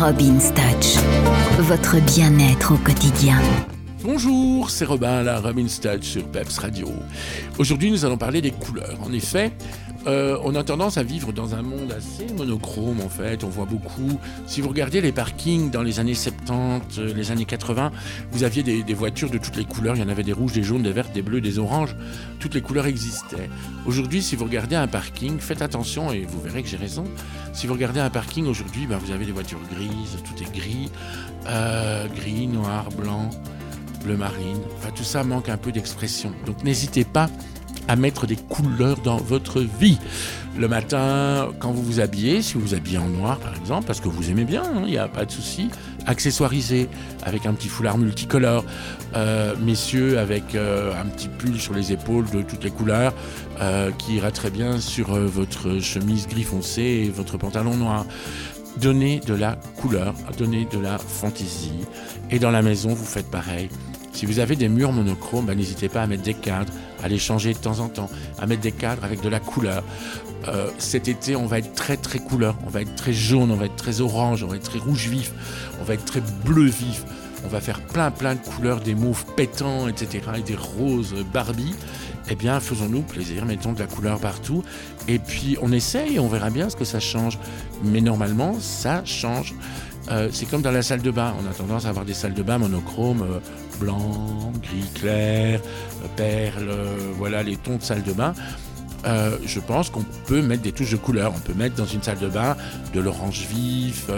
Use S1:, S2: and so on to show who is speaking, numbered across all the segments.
S1: Robin Touch, votre bien-être au quotidien.
S2: Bonjour, c'est Robin, la Touch sur Peps Radio. Aujourd'hui, nous allons parler des couleurs. En effet, euh, on a tendance à vivre dans un monde assez monochrome en fait. On voit beaucoup. Si vous regardez les parkings dans les années 70, euh, les années 80, vous aviez des, des, voitures de toutes les couleurs. Il y en avait des rouges, des jaunes, des verts, des bleus, des oranges. Toutes les couleurs existaient. Aujourd'hui, si vous regardez un parking, faites attention et vous verrez que j'ai raison. Si vous regardez un parking aujourd'hui, ben, vous avez des voitures grises, tout est gris, euh, gris, noir, blanc bleu marine. Enfin, tout ça manque un peu d'expression. Donc n'hésitez pas à mettre des couleurs dans votre vie. Le matin, quand vous vous habillez, si vous vous habillez en noir par exemple, parce que vous aimez bien, il hein, n'y a pas de souci, accessoirisez avec un petit foulard multicolore, euh, messieurs avec euh, un petit pull sur les épaules de toutes les couleurs, euh, qui ira très bien sur votre chemise gris foncé et votre pantalon noir. Donnez de la couleur, donnez de la fantaisie. Et dans la maison, vous faites pareil. Si vous avez des murs monochromes, ben, n'hésitez pas à mettre des cadres, à les changer de temps en temps, à mettre des cadres avec de la couleur. Euh, cet été, on va être très très couleur, on va être très jaune, on va être très orange, on va être très rouge vif, on va être très bleu vif. On va faire plein plein de couleurs, des mauves pétants, etc., et des roses Barbie. Eh bien, faisons-nous plaisir, mettons de la couleur partout. Et puis, on essaye on verra bien ce que ça change. Mais normalement, ça change. Euh, c'est comme dans la salle de bain. On a tendance à avoir des salles de bain monochromes, euh, blanc, gris clair, euh, perle, euh, voilà les tons de salle de bain. Euh, je pense qu'on peut mettre des touches de couleur. On peut mettre dans une salle de bain de l'orange vif,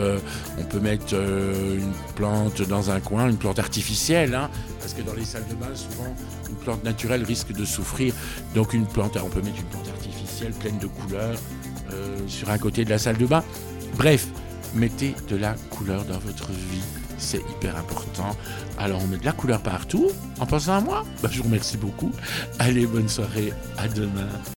S2: on peut mettre une plante dans un coin, une plante artificielle, hein, parce que dans les salles de bain, souvent, une plante naturelle risque de souffrir. Donc une plante, on peut mettre une plante artificielle pleine de couleurs sur un côté de la salle de bain. Bref, mettez de la couleur dans votre vie. C'est hyper important. Alors on met de la couleur partout en pensant à moi? Bah, je vous remercie beaucoup. Allez, bonne soirée. À demain.